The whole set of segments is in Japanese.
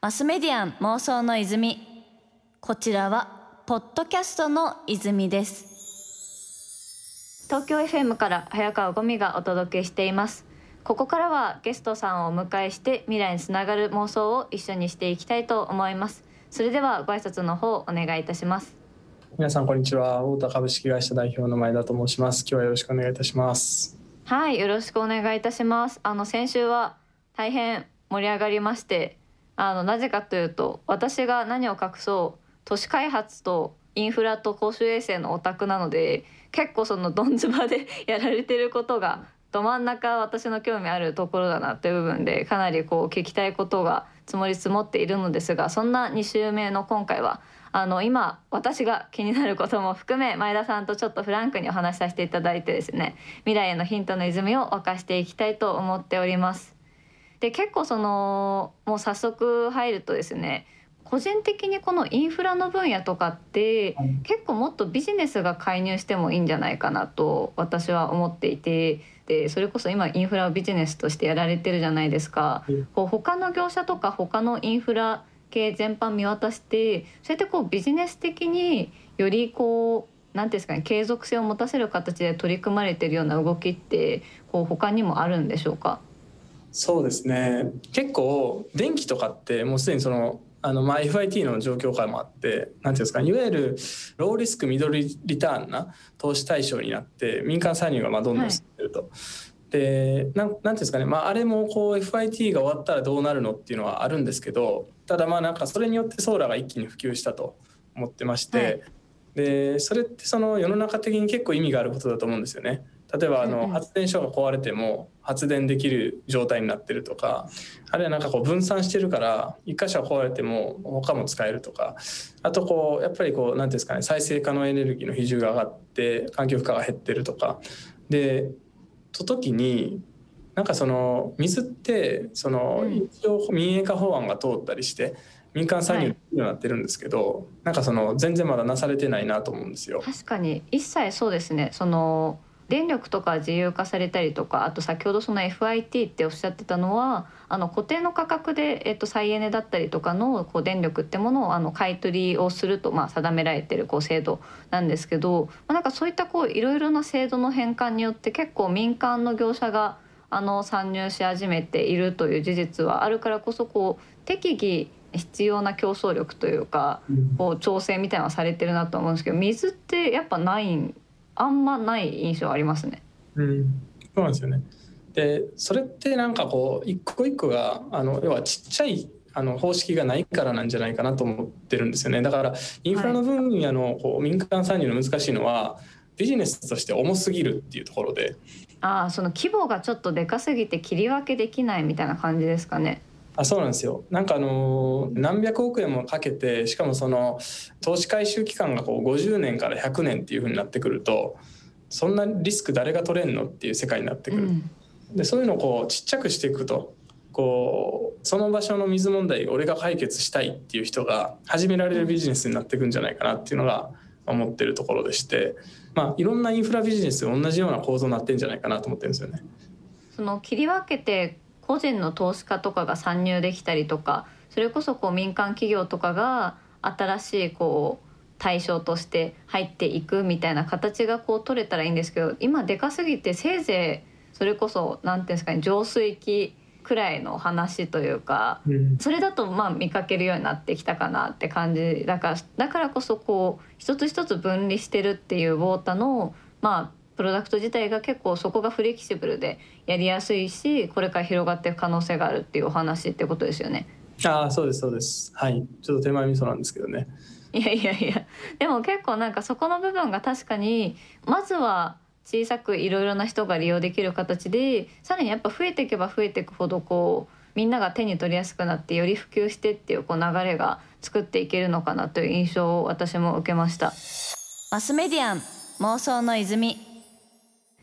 マスメディアン妄想の泉。こちらはポッドキャストの泉です。東京 FM から早川ゴミがお届けしています。ここからはゲストさんをお迎えして未来につながる妄想を一緒にしていきたいと思います。それではご挨拶の方お願いいたします。皆さんこんにちは。太田株式会社代表の前田と申します。今日はよろしくお願いいたします。はいよろしくお願いいたします。あの先週は大変盛り上がりましてあのなぜかというと私が何を隠そう都市開発とインフラと公衆衛生のオタクなので結構そのどんずばで やられてることがど真ん中私の興味あるところだなという部分でかなりこう聞きたいことが積もり積もっているのですがそんな2週目の今回はあの今私が気になることも含め前田さんとちょっとフランクにお話しさせていただいてですね未来へのヒントの泉を沸かしていきたいと思っております。で結構そのもう早速入るとですね個人的にこのインフラの分野とかって結構もっとビジネスが介入してもいいんじゃないかなと私は思っていてでそれこそ今インフラをビジネスとしてやられてるじゃないですか。こう他の業者とか他のインフラ系全般見渡してそうやってこうビジネス的によりこう何ていうんですかね継続性を持たせる形で取り組まれてるような動きってこう他にもあるんでしょうか？そうですね。結構電気とかってもうすでにそのあのまあ FIT の状況からもあって何ていうんですかいわゆるローリスクミドルリターンな投資対象になって民間参入がまあどんどん進んでると。はいでなんなんていうんですかね、まあ、あれもこう FIT が終わったらどうなるのっていうのはあるんですけどただまあなんかそれによってソーラーが一気に普及したと思ってまして、はい、でそれってその世の中的に結構意味があることだと思うんですよね。例えばあの発電所が壊れても発電できる状態になってるとかあるいはなんかこう分散してるから一箇所壊れても他も使えるとかあとこうやっぱりこう何ていうんですかね再生可能エネルギーの比重が上がって環境負荷が減ってるとか。でと時になんかその水ってその一応民営化法案が通ったりして民間参入になってるんですけど、はい、なんかその全然まだなされてないなと思うんですよ。確かに一切そうですね。その電力とか自由化されたりとかあと先ほどその FIT っておっしゃってたのはあの固定の価格で、えっと、再エネだったりとかのこう電力ってものをあの買い取りをすると、まあ、定められてるこう制度なんですけど、まあ、なんかそういったこういろいろな制度の変換によって結構民間の業者があの参入し始めているという事実はあるからこそこう適宜必要な競争力というか、こう調整みたいなのはされてるなと思うんですけど水ってやっぱないんあんまない印象ありますね。うん、そうなんですよね。でそれってなんかこう一個一個があの要はちっちゃいあの方式がないからなんじゃないかなと思ってるんですよね。だからインフラの分野のこう民間参入の難しいのはビジネスとして重すぎるっていうところで。ああその規模がちょっとでかすぎて切り分けできないみたいな感じですかねあそうなんですよ。なんかあの何百億円もかけてしかもその投資回収期間がこう50年から100年っていうふうになってくるとそんなリスク誰が取れんのっていう世界になってくる、うん、でそういうのをこうちっちゃくしていくとこうその場所の水問題俺が解決したいっていう人が始められるビジネスになっていくんじゃないかなっていうのが思ってるところでして、まあ、いろんなインフラビジネス同じような構造になってんじゃないかなと思ってるんですよね。その切り分けて個人の投資家とかが参入できたりとかそれこそこう民間企業とかが新しいこう対象として入っていくみたいな形がこう取れたらいいんですけど今でかすぎてせいぜいそれこそ何ていうんですかね浄水器くらいの話というか、うん、それだとまあ見かけるようになってきたかなって感じ。だからだからこそこう一つ一つ分離してるっていうウォータのまあプロダクト自体が結構そこがフレキシブルでやりやすいしこれから広がっていく可能性があるっていうお話ってことですよね。ああそうですそうですはいちょっと手前味噌なんですけどね。いやいやいやでも結構なんかそこの部分が確かにまずは小さくいろいろな人が利用できる形でさらにやっぱ増えていけば増えていくほどこうみんなが手に取りやすくなってより普及してっていうこう流れが作っていけるのかなという印象を私も受けましたマスメディアン妄想の泉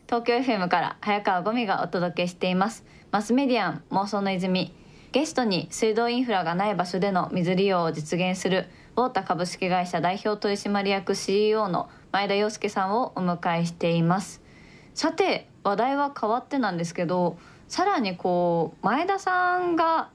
東京 FM から早川ゴミがお届けしています。マスメディアン妄想の泉。ゲストに水道インフラがない場所での水利用を実現するウォータ株式会社代表取締役 CEO の前田洋介さんをお迎えしています。さて話題は変わってなんですけどさらにこう前田さんが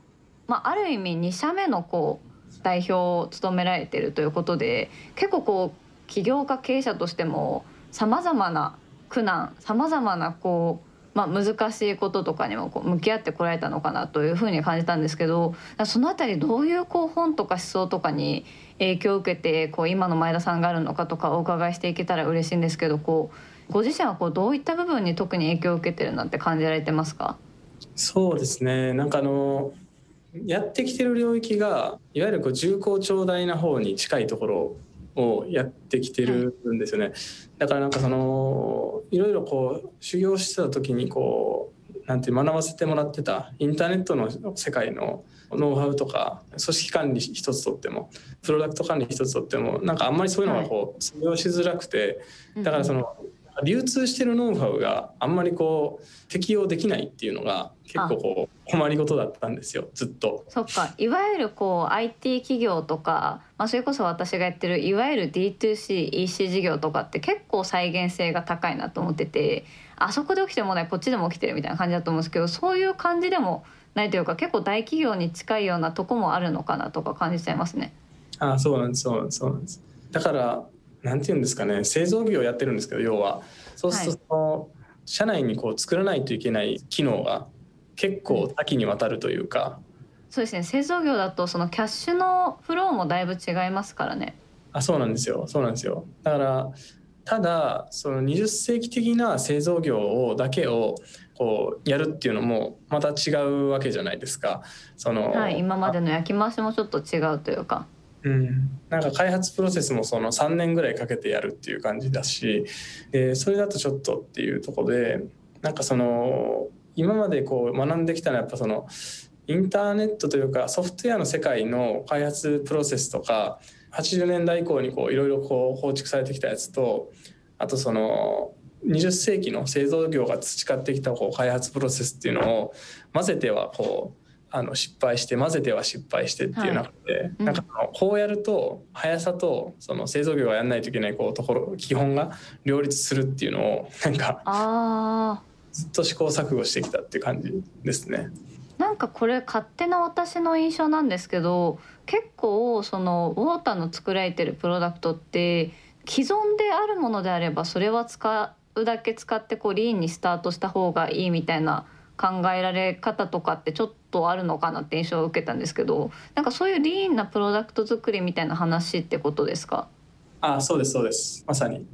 まあ、ある意味2社目のこう代表を務められてるということで結構こう起業家経営者としてもさまざまな苦難さまざまなこうまあ、難しいこととかにもこう向き合ってこられたのかなというふうに感じたんですけどその辺りどういうこう本とか思想とかに影響を受けてこう今の前田さんがあるのかとかお伺いしていけたら嬉しいんですけどこうご自身はこうどういった部分に特に影響を受けてるなって感じられてますか？そうですね。なんかあのやってきてる領域がいわゆるこう重厚長大な方に近いところをやってきてるんですよね。だからなんかそのいろいろこう修行してた時にこうなんて学ばせてもらってたインターネットの世界のノウハウとか組織管理一つとってもプロダクト管理一つとってもなんかあんまりそういうのがこう通用しづらくてだからその流通してるノウハウがあんまりこう適用できないっていうのが結構こう困りごとだったんですよずっと。そっかいわゆるこう IT 企業とか、まあ、それこそ私がやってるいわゆる D2CEC 事業とかって結構再現性が高いなと思っててあそこで起きてる問題こっちでも起きてるみたいな感じだと思うんですけどそういう感じでもないというか結構大企業に近いようなとこもあるのかなとか感じちゃいますね。あそうなんですそうなんですそうなんです。だからなんて言うんですかね製造業やってるんですけど要は。そうするとその、はい、社内にこう作らないといけない機能が結構多岐にわたるというか、そうですね。製造業だとそのキャッシュのフローもだいぶ違いますからね。あそうなんですよ。そうなんですよ。だからただその20世紀的な製造業をだけをこうやるっていうのもまた違うわけじゃないですか。その、はい、今までの焼き回しもちょっと違うというかうん、なんか開発プロセスもその3年ぐらいかけてやるっていう感じだし、えそれだとちょっとっていうとこでなんかその今までこう学んできたのはやっぱそのインターネットというかソフトウェアの世界の開発プロセスとか80年代以降にいろいろ構築されてきたやつとあとその20世紀の製造業が培ってきたこう開発プロセスっていうのを混ぜてはこうあの失敗して混ぜては失敗してっていう中で、はい。うん、なんかこうやると速さとその製造業がやらないといけないこうところ基本が両立するっていうのをなんかずっと試行錯誤してきたっていう感じですね。なんかこれ勝手な私の印象なんですけど結構そのウォーターの作られてるプロダクトって既存であるものであればそれは使うだけ使ってこうリーンにスタートした方がいいみたいな考えられ方とかってちょっとあるのかなって印象を受けたんですけどなんかそういうリーンなプロダクト作りみたいな話ってことですか？あそうですそうです。まさに。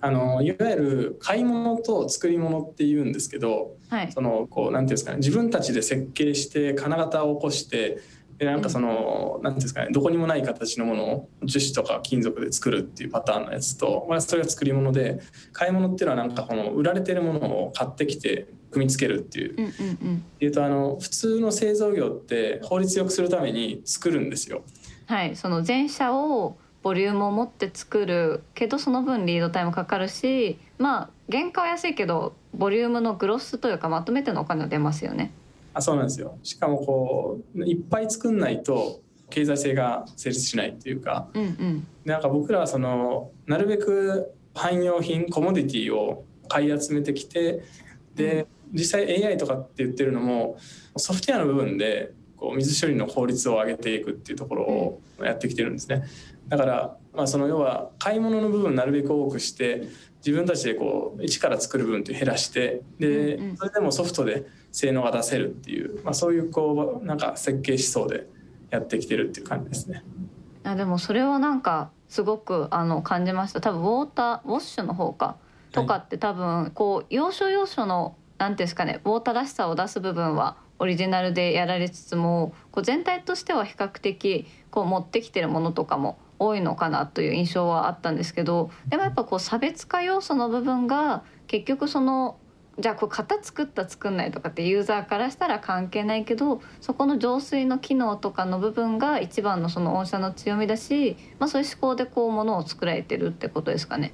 あのいわゆる買い物と作り物っていうんですけど、はい、そのこうなんていうんですかね。自分たちで設計して金型を起こしてでなんかその何うんですかねどこにもない形のものを樹脂とか金属で作るっていうパターンのやつと、まあ、それが作り物で買い物っていうのはなんかこの売られてるものを買ってきて組み付けるっていう。うんうんうん、いうとあの普通の製造業って効率よくするために作るんですよ。はい、その全社をボリュームを持って作るけどその分リードタイムかかるしまあ原価は安いけどボリュームのグロスというかまとめてのお金は出ますよね。あそうなんですよ。しかもこういっぱい作んないと経済性が成立しないっていうか、うんうん、なんか僕らはそのなるべく汎用品コモディティを買い集めてきてで実際 AI とかって言ってるのもソフトウェアの部分でこう水処理の効率を上げていくっていうところをやってきてるんですね。だからまあその要は買い物の部分なるべく多くして自分たちでこう一から作る部分って減らしてでそれでもソフトで性能が出せるっていう、まあ、そういうこうなんか設計思想でやってきてるっていう感じですね。あでもそれはなんかすごくあの感じました。多分ウォーターウォッシュの方か。とかって多分こう要所要所の何ていうんですかねウォーターらしさを出す部分はオリジナルでやられつつもこう全体としては比較的こう持ってきてるものとかも多いのかなという印象はあったんですけどでもやっぱこう差別化要素の部分が結局そのじゃあこう型作った作んないとかってユーザーからしたら関係ないけどそこの浄水の機能とかの部分が一番のその御社の強みだし、まあ、そういう思考でこうものを作られてるってことですかね。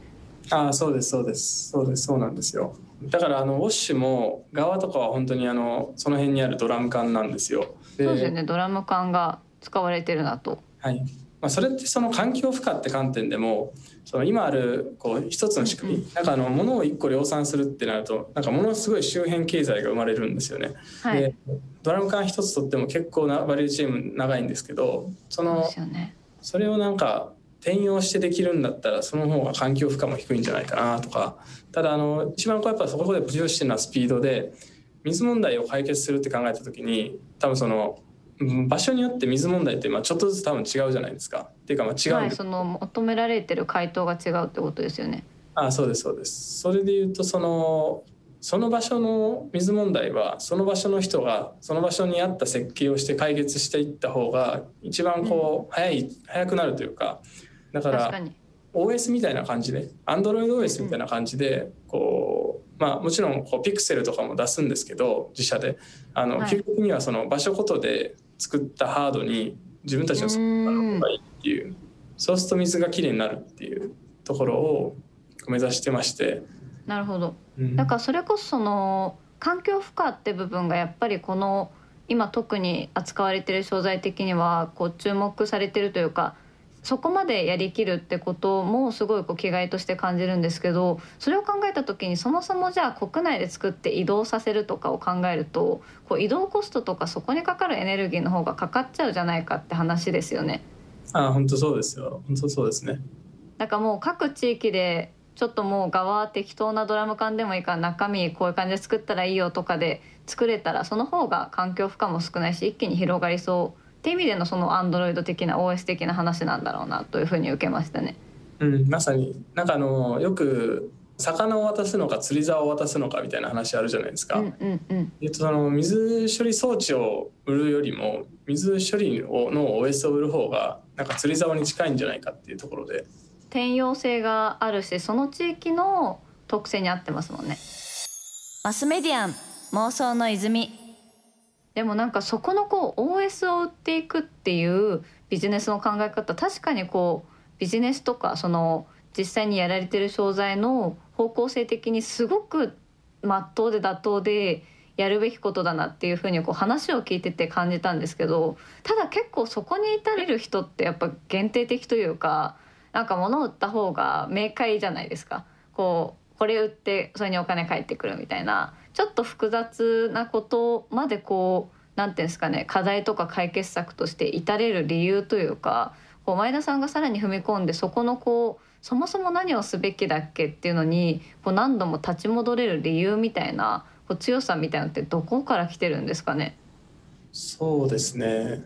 ああそうですそうですそうですそうなんですよ。だからあのウォッシュも側とかは本当にあのその辺にあるドラム缶なんですよ。そうですよねドラム缶が使われてるなと。はい。まあ、それってその環境負荷って観点でもその今あるこう一つの仕組み、なんかあの物を一個量産するってなるとなんかものすごい周辺経済が生まれるんですよね。はい。でドラム缶一つとっても結構なバリューチェーン長いんですけどそのですよね。それをなんか転用してできるんだったらその方が環境負荷も低いんじゃないかなとか。ただあの一番こうやっぱそこで重要視してるのはスピードで水問題を解決するって考えた時に多分そのうん場所によって水問題ってまあちょっとずつ多分違うじゃないですか。っていうかまあ違うんはい、その求められてる回答が違うってことですよね。あそうですそうです。それで言うとそのその場所の水問題はその場所の人がその場所に合った設計をして解決していった方が一番こう早い早くなるというか。だから OS みたいな感じで AndroidOS みたいな感じでこうまあもちろんこうピクセルとかも出すんですけど自社であのはい究極にはその場所ごとで作ったハードに自分たちのソフトウェアの方がいいっていうそうすると水がきれいになるっていうところを目指してまして。なるほど。うんだからそれこそその環境負荷って部分がやっぱりこの今特に扱われてる商材的にはこう注目されてるというかそこまでやりきるってこともすごいこう気概として感じるんですけどそれを考えた時にそもそもじゃあ国内で作って移動させるとかを考えるとこう移動コストとかそこにかかるエネルギーの方がかかっちゃうじゃないかって話ですよね。あ本当そうですよ本当そうですねなんかもう各地域でちょっともう側適当なドラム缶でもいいから中身こういう感じで作ったらいいよとかで作れたらその方が環境負荷も少ないし一気に広がりそうっていう意味でのそのアンドロイド的な OS 的な話なんだろうなというふうに受けましたね。うんまさに。なんかあのよく魚を渡すのか釣り竿を渡すのかみたいな話あるじゃないですか、うんうんうん。えっと、その水処理装置を売るよりも水処理をの OS を売る方がなんか釣り竿に近いんじゃないかっていうところで。転用性があるしその地域の特性に合ってますもんね。マスメディアン妄想の泉でもなんかそこのこう OS を売っていくっていうビジネスの考え方確かにこうビジネスとかその実際にやられてる商材の方向性的にすごく真っ当で妥当でやるべきことだなっていうふうにこう話を聞いてて感じたんですけどただ結構そこに至れる人ってやっぱ限定的というかなんか物を売った方が明快じゃないですか。こうこれ売ってそれにお金返ってくるみたいなちょっと複雑なことまでこうなんていうんですかね課題とか解決策として至れる理由というかこう前田さんがさらに踏み込んでそこのこうそもそも何をすべきだっけっていうのにこう何度も立ち戻れる理由みたいなこう強さみたいなのってどこから来てるんですかね？そうですね。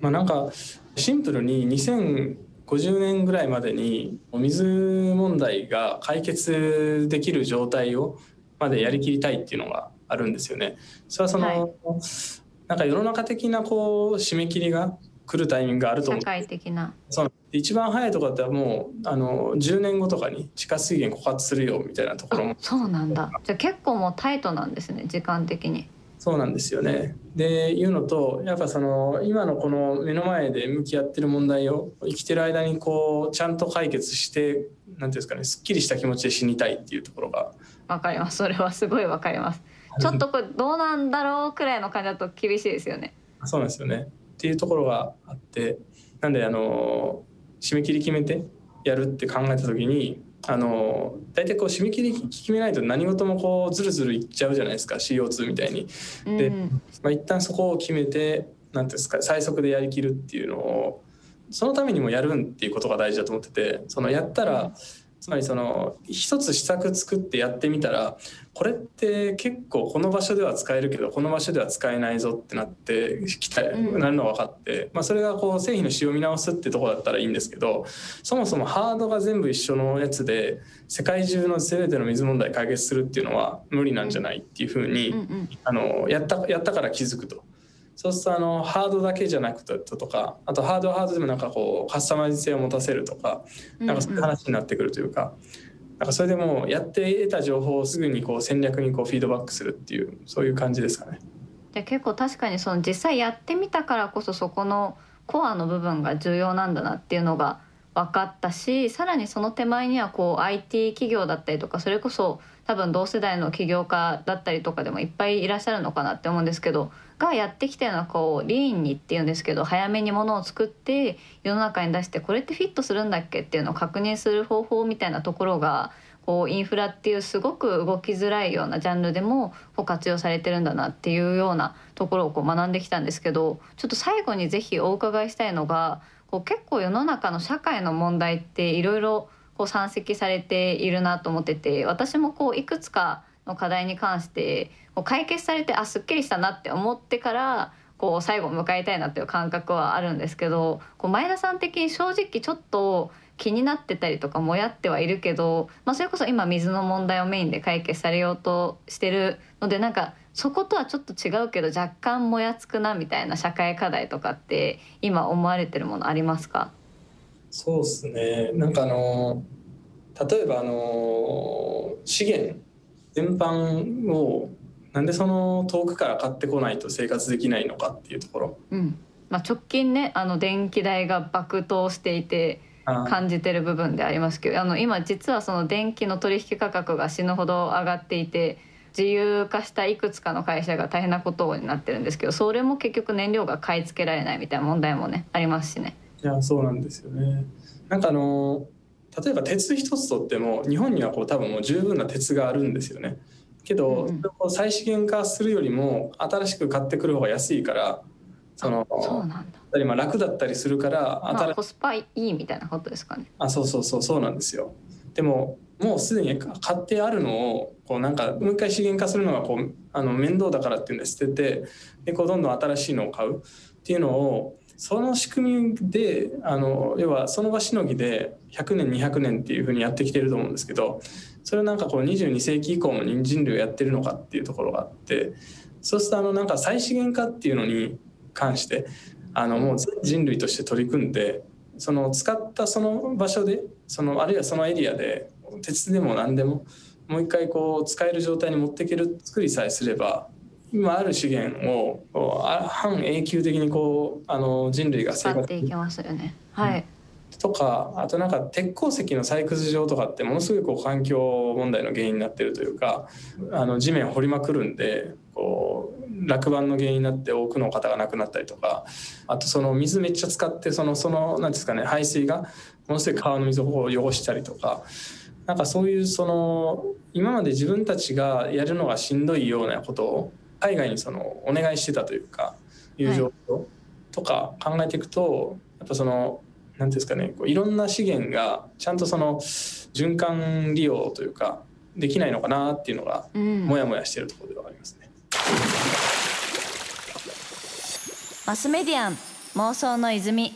まあなんかシンプルに2050年ぐらいまでにお水問題が解決できる状態をまでやりきりたいっていうのがあるんですよね。それはその、はい。なんか世の中的なこう締め切りが来るタイミングがあると思う。社会的な。そう。一番早いところだったらもうあの10年後とかに地下水源枯渇するよみたいなところも。そうなんだ。じゃあ結構もうタイトなんですね時間的に。そうなんですよね。でいうのとやっぱその今のこの目の前で向き合ってる問題を生きてる間にこうちゃんと解決してなんていうんですかねすっきりした気持ちで死にたいっていうところがわかります。それはすごいわかります。ちょっとこれどうなんだろうくらいの感じだと厳しいですよね。そうなんですよね。っていうところがあってなんであの締め切り決めてやるって考えた時にあの大体こう締め切り決めないと何事もこうずるずるいっちゃうじゃないですか CO2 みたいに。でうん。まあ、一旦そこを決めてなんていうんですか最速でやりきるっていうのをそのためにもやるっていうことが大事だと思っててそのやったらつまりその一つ施策作ってやってみたらこれって結構この場所では使えるけどこの場所では使えないぞってなってきたうんなるのが分かって、まあ、それがこう製品の仕様を見直すってとこだったらいいんですけどそもそもハードが全部一緒のやつで世界中の全ての水問題解決するっていうのは無理なんじゃないっていうふうに、うんうんあのやったやったから気づくと。そうするとあのハードだけじゃなくてとかあとハードはハードでもなんかこうカスタマイズ性を持たせるとかなんかそういう話になってくるというか,、なんかそれでもうやって得た情報をすぐにこう戦略にこうフィードバックするっていうそういう感じですかね。じゃあ結構確かにその実際やってみたからこそそこのコアの部分が重要なんだなっていうのが分かったしさらにその手前にはこう IT 企業だったりとかそれこそ多分同世代の起業家だったりとかでもいっぱいいらっしゃるのかなって思うんですけどがやってきたようなこうリーンにっていうんですけど早めにものを作って世の中に出してこれってフィットするんだっけっていうのを確認する方法みたいなところがこうインフラっていうすごく動きづらいようなジャンルでもこう活用されてるんだなっていうようなところをこう学んできたんですけどちょっと最後にぜひお伺いしたいのがこう結構世の中の社会の問題っていろいろこう山積されているなと思ってて私もこういくつかの課題に関してこう解決されてあすっきりしたなって思ってからこう最後を迎えたいなっていう感覚はあるんですけどこう前田さん的に正直ちょっと気になってたりとかもやってはいるけど、まあ、それこそ今水の問題をメインで解決されようとしてるのでなんかそことはちょっと違うけど若干もやつくなみたいな社会課題とかって今思われてるものありますか？そうですね。なんかあの例えばあの資源全般をなんでその遠くから買ってこないと生活できないのかっていうところ、うん。まあ、直近ねあの電気代が爆騰していて感じてる部分でありますけどあの今実はその電気の取引価格が死ぬほど上がっていて自由化したいくつかの会社が大変なことになってるんですけどそれも結局燃料が買い付けられないみたいな問題もねありますしね。いやそうなんですよねなんかあの例えば鉄一つとっても日本にはこう多分もう十分な鉄があるんですよね。けど、うん、そ再資源化するよりも新しく買ってくる方が安いからそのそうなんだまあ楽だったりするから、まあ、コスパいいみたいなことですかね。あそうそうそうそうなんですよ。でももうすでに買ってあるのをこうなんかもう一回資源化するのがこうあの面倒だからっていうんで捨ててでこうどんどん新しいのを買うっていうのをその仕組みであの要はその場しのぎで100年200年っていうふうにやってきてると思うんですけどそれをなんかこう22世紀以降も人類をやってるのかっていうところがあってそうするとあのなんか再資源化っていうのに関してあのもう人類として取り組んでその使ったその場所でそのあるいはそのエリアで鉄でも何でももう一回こう使える状態に持っていける作りさえすれば今ある資源を半永久的にこうあの人類が生活していきますよね。はい、うんとかあとなんか鉄鉱石の採掘場とかってものすごいこう環境問題の原因になってるというかあの地面を掘りまくるんでこう落盤の原因になって多くの方が亡くなったりとかあとその水めっちゃ使ってそのその何ですかね排水がものすごい川の水を汚したりとかなんかそういうその今まで自分たちがやるのがしんどいようなことを海外にそのお願いしてたというかいう状況とか考えていくと、やっぱその何ていうんですかねこういろんな資源がちゃんとその循環利用というかできないのかなっていうのが、もやもやしてるところではありますね。マスメディアン妄想の泉